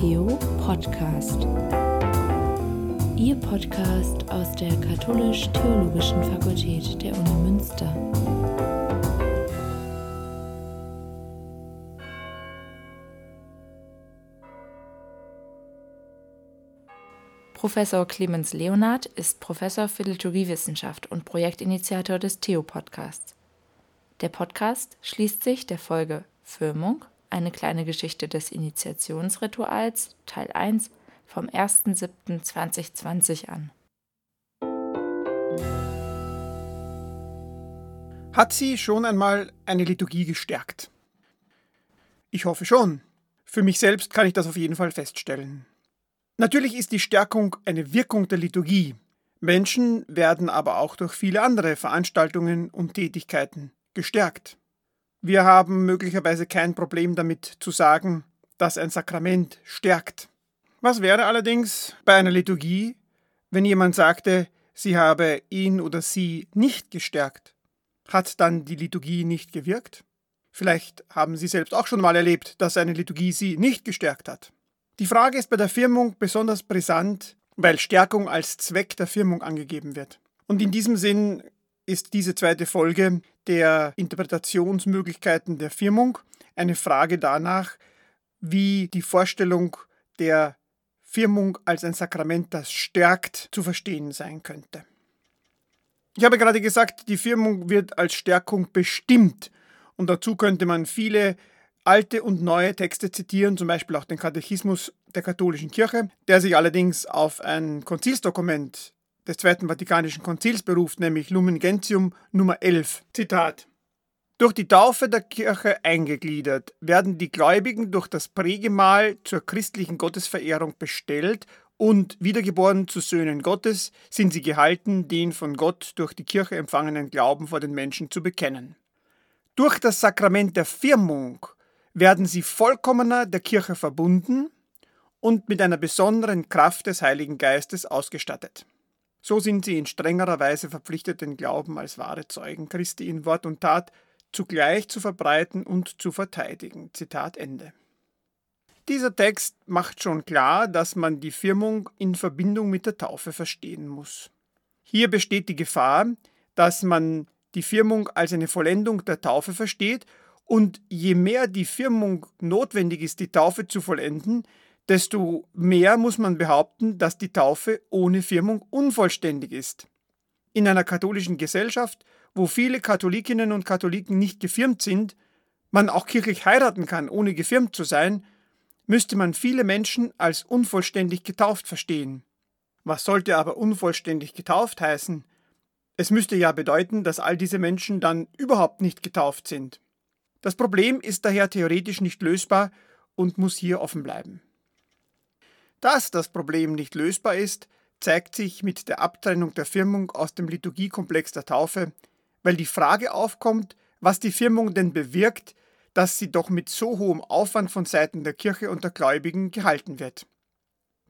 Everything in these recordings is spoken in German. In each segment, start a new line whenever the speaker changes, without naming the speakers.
Theo Podcast. Ihr Podcast aus der Katholisch-Theologischen Fakultät der Uni Münster. Professor Clemens Leonard ist Professor für Liturgiewissenschaft und Projektinitiator des Theo Podcasts. Der Podcast schließt sich der Folge Firmung, eine kleine Geschichte des Initiationsrituals, Teil 1, vom 1.7.2020 an.
Hat sie schon einmal eine Liturgie gestärkt? Ich hoffe schon. Für mich selbst kann ich das auf jeden Fall feststellen. Natürlich ist die Stärkung eine Wirkung der Liturgie. Menschen werden aber auch durch viele andere Veranstaltungen und Tätigkeiten gestärkt. Wir haben möglicherweise kein Problem damit zu sagen, dass ein Sakrament stärkt. Was wäre allerdings bei einer Liturgie, wenn jemand sagte, sie habe ihn oder sie nicht gestärkt? Hat dann die Liturgie nicht gewirkt? Vielleicht haben Sie selbst auch schon mal erlebt, dass eine Liturgie Sie nicht gestärkt hat. Die Frage ist bei der Firmung besonders brisant, weil Stärkung als Zweck der Firmung angegeben wird. Und in diesem Sinn ist diese zweite Folge der Interpretationsmöglichkeiten der Firmung eine Frage danach, wie die Vorstellung der Firmung als ein Sakrament, das stärkt, zu verstehen sein könnte. Ich habe gerade gesagt, die Firmung wird als Stärkung bestimmt und dazu könnte man viele alte und neue Texte zitieren, zum Beispiel auch den Katechismus der katholischen Kirche, der sich allerdings auf ein Konzilsdokument des Zweiten Vatikanischen Konzils beruft, nämlich Lumen Gentium Nummer 11. Zitat. Durch die Taufe der Kirche eingegliedert, werden die Gläubigen durch das Prägemahl zur christlichen Gottesverehrung bestellt und wiedergeboren zu Söhnen Gottes sind sie gehalten, den von Gott durch die Kirche empfangenen Glauben vor den Menschen zu bekennen. Durch das Sakrament der Firmung werden sie vollkommener der Kirche verbunden und mit einer besonderen Kraft des Heiligen Geistes ausgestattet. So sind sie in strengerer Weise verpflichtet, den Glauben als wahre Zeugen Christi in Wort und Tat zugleich zu verbreiten und zu verteidigen. Zitat Ende. Dieser Text macht schon klar, dass man die Firmung in Verbindung mit der Taufe verstehen muss. Hier besteht die Gefahr, dass man die Firmung als eine Vollendung der Taufe versteht und je mehr die Firmung notwendig ist, die Taufe zu vollenden, desto mehr muss man behaupten, dass die Taufe ohne Firmung unvollständig ist. In einer katholischen Gesellschaft, wo viele Katholikinnen und Katholiken nicht gefirmt sind, man auch kirchlich heiraten kann, ohne gefirmt zu sein, müsste man viele Menschen als unvollständig getauft verstehen. Was sollte aber unvollständig getauft heißen? Es müsste ja bedeuten, dass all diese Menschen dann überhaupt nicht getauft sind. Das Problem ist daher theoretisch nicht lösbar und muss hier offen bleiben. Dass das Problem nicht lösbar ist, zeigt sich mit der Abtrennung der Firmung aus dem Liturgiekomplex der Taufe, weil die Frage aufkommt, was die Firmung denn bewirkt, dass sie doch mit so hohem Aufwand von Seiten der Kirche und der Gläubigen gehalten wird.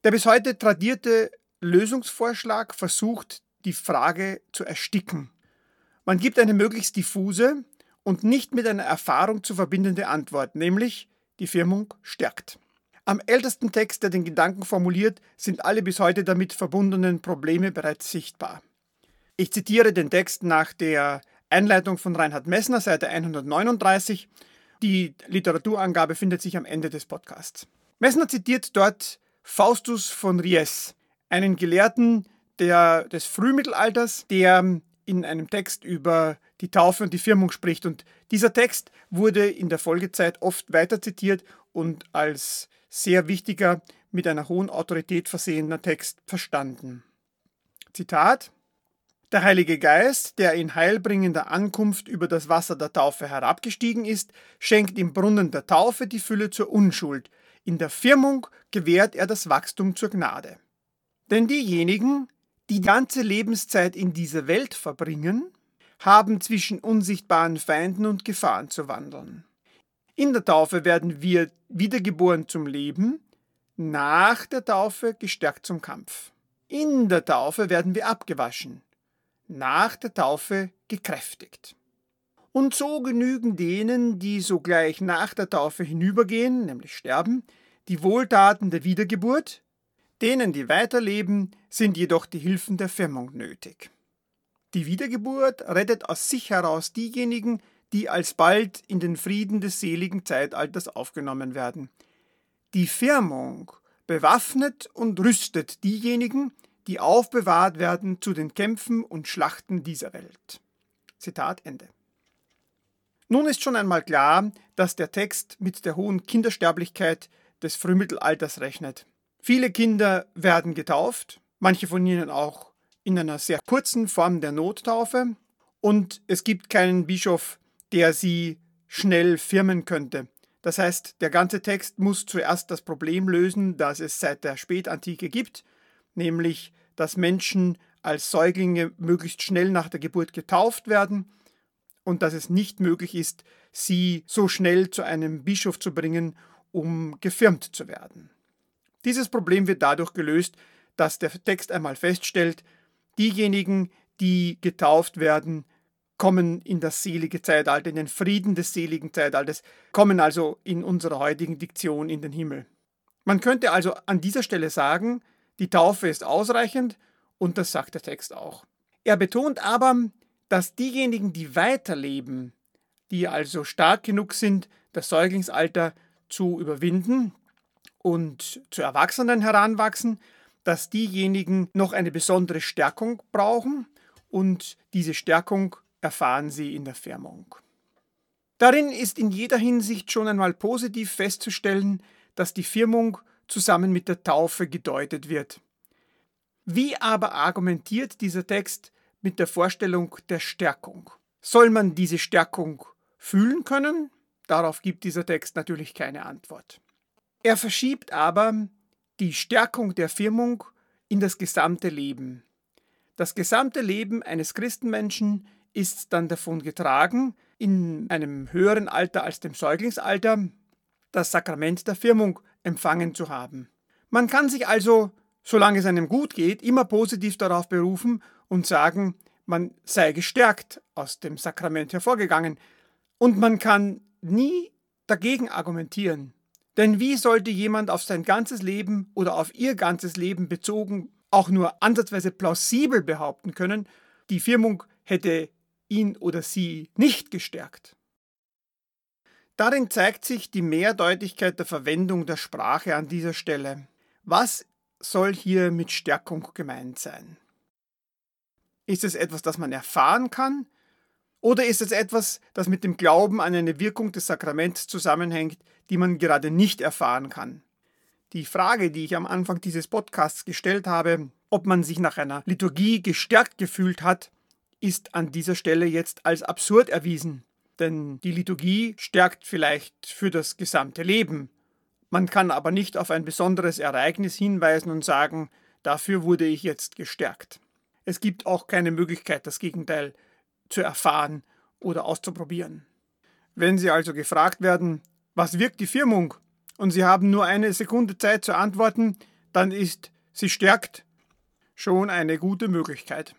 Der bis heute tradierte Lösungsvorschlag versucht, die Frage zu ersticken. Man gibt eine möglichst diffuse und nicht mit einer Erfahrung zu verbindende Antwort, nämlich die Firmung stärkt. Am ältesten Text, der den Gedanken formuliert, sind alle bis heute damit verbundenen Probleme bereits sichtbar. Ich zitiere den Text nach der Einleitung von Reinhard Messner, Seite 139. Die Literaturangabe findet sich am Ende des Podcasts. Messner zitiert dort Faustus von Ries, einen Gelehrten der, des Frühmittelalters, der in einem Text über die Taufe und die Firmung spricht. Und dieser Text wurde in der Folgezeit oft weiter zitiert und als sehr wichtiger, mit einer hohen Autorität versehener Text verstanden. Zitat Der Heilige Geist, der in heilbringender Ankunft über das Wasser der Taufe herabgestiegen ist, schenkt im Brunnen der Taufe die Fülle zur Unschuld, in der Firmung gewährt er das Wachstum zur Gnade. Denn diejenigen, die ganze Lebenszeit in dieser Welt verbringen, haben zwischen unsichtbaren Feinden und Gefahren zu wandeln. In der Taufe werden wir wiedergeboren zum Leben, nach der Taufe gestärkt zum Kampf. In der Taufe werden wir abgewaschen, nach der Taufe gekräftigt. Und so genügen denen, die sogleich nach der Taufe hinübergehen, nämlich sterben, die Wohltaten der Wiedergeburt, denen, die weiterleben, sind jedoch die Hilfen der Firmung nötig. Die Wiedergeburt rettet aus sich heraus diejenigen, die alsbald in den Frieden des seligen Zeitalters aufgenommen werden. Die Firmung bewaffnet und rüstet diejenigen, die aufbewahrt werden zu den Kämpfen und Schlachten dieser Welt. Zitat Ende. Nun ist schon einmal klar, dass der Text mit der hohen Kindersterblichkeit des Frühmittelalters rechnet. Viele Kinder werden getauft, manche von ihnen auch in einer sehr kurzen Form der Nottaufe, und es gibt keinen Bischof, der sie schnell firmen könnte. Das heißt, der ganze Text muss zuerst das Problem lösen, das es seit der Spätantike gibt, nämlich, dass Menschen als Säuglinge möglichst schnell nach der Geburt getauft werden und dass es nicht möglich ist, sie so schnell zu einem Bischof zu bringen, um gefirmt zu werden. Dieses Problem wird dadurch gelöst, dass der Text einmal feststellt, diejenigen, die getauft werden, kommen in das selige Zeitalter, in den Frieden des seligen Zeitalters, kommen also in unserer heutigen Diktion in den Himmel. Man könnte also an dieser Stelle sagen, die Taufe ist ausreichend und das sagt der Text auch. Er betont aber, dass diejenigen, die weiterleben, die also stark genug sind, das Säuglingsalter zu überwinden und zu Erwachsenen heranwachsen, dass diejenigen noch eine besondere Stärkung brauchen und diese Stärkung erfahren sie in der Firmung. Darin ist in jeder Hinsicht schon einmal positiv festzustellen, dass die Firmung zusammen mit der Taufe gedeutet wird. Wie aber argumentiert dieser Text mit der Vorstellung der Stärkung? Soll man diese Stärkung fühlen können? Darauf gibt dieser Text natürlich keine Antwort. Er verschiebt aber die Stärkung der Firmung in das gesamte Leben. Das gesamte Leben eines Christenmenschen ist dann davon getragen, in einem höheren Alter als dem Säuglingsalter das Sakrament der Firmung empfangen zu haben. Man kann sich also, solange es einem gut geht, immer positiv darauf berufen und sagen, man sei gestärkt aus dem Sakrament hervorgegangen. Und man kann nie dagegen argumentieren. Denn wie sollte jemand auf sein ganzes Leben oder auf ihr ganzes Leben bezogen auch nur ansatzweise plausibel behaupten können, die Firmung hätte ihn oder sie nicht gestärkt? Darin zeigt sich die Mehrdeutigkeit der Verwendung der Sprache an dieser Stelle. Was soll hier mit Stärkung gemeint sein? Ist es etwas, das man erfahren kann? Oder ist es etwas, das mit dem Glauben an eine Wirkung des Sakraments zusammenhängt, die man gerade nicht erfahren kann? Die Frage, die ich am Anfang dieses Podcasts gestellt habe, ob man sich nach einer Liturgie gestärkt gefühlt hat, ist an dieser Stelle jetzt als absurd erwiesen. Denn die Liturgie stärkt vielleicht für das gesamte Leben. Man kann aber nicht auf ein besonderes Ereignis hinweisen und sagen, dafür wurde ich jetzt gestärkt. Es gibt auch keine Möglichkeit, das Gegenteil zu erfahren oder auszuprobieren. Wenn Sie also gefragt werden, was wirkt die Firmung, und Sie haben nur eine Sekunde Zeit zu antworten, dann ist sie stärkt schon eine gute Möglichkeit.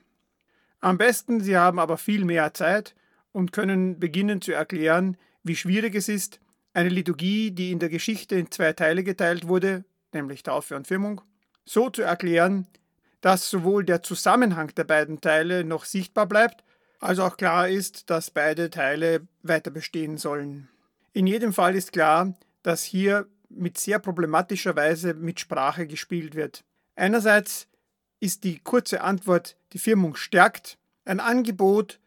Am besten, Sie haben aber viel mehr Zeit und können beginnen zu erklären, wie schwierig es ist, eine Liturgie, die in der Geschichte in zwei Teile geteilt wurde, nämlich Taufe und Firmung, so zu erklären, dass sowohl der Zusammenhang der beiden Teile noch sichtbar bleibt, als auch klar ist, dass beide Teile weiter bestehen sollen. In jedem Fall ist klar, dass hier mit sehr problematischer Weise mit Sprache gespielt wird. Einerseits ist die kurze Antwort, die Firmung stärkt, ein Angebot,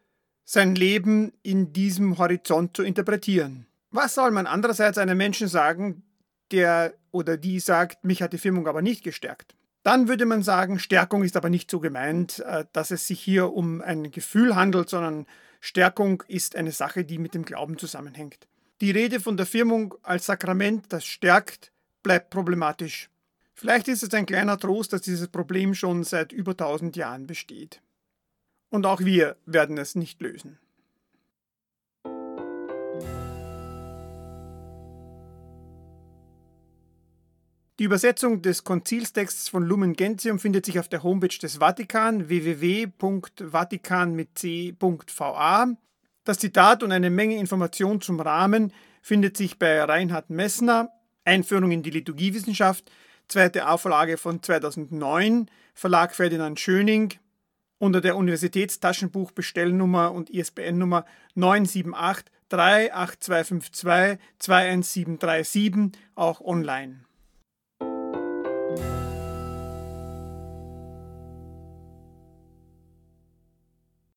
sein Leben in diesem Horizont zu interpretieren. Was soll man andererseits einem Menschen sagen, der oder die sagt, mich hat die Firmung aber nicht gestärkt? Dann würde man sagen, Stärkung ist aber nicht so gemeint, äh, dass es sich hier um ein Gefühl handelt, sondern Stärkung ist eine Sache, die mit dem Glauben zusammenhängt. Die Rede von der Firmung als Sakrament, das stärkt, bleibt problematisch. Vielleicht ist es ein kleiner Trost, dass dieses Problem schon seit über 1000 Jahren besteht. Und auch wir werden es nicht lösen. Die Übersetzung des Konzilstexts von Lumen Gentium findet sich auf der Homepage des Vatikan www.vatikan mit c.va. Das Zitat und eine Menge Informationen zum Rahmen findet sich bei Reinhard Messner Einführung in die Liturgiewissenschaft, zweite Auflage von 2009, Verlag Ferdinand Schöning, unter der Universitätstaschenbuchbestellnummer und ISBN-Nummer 978 38252 21737, auch online.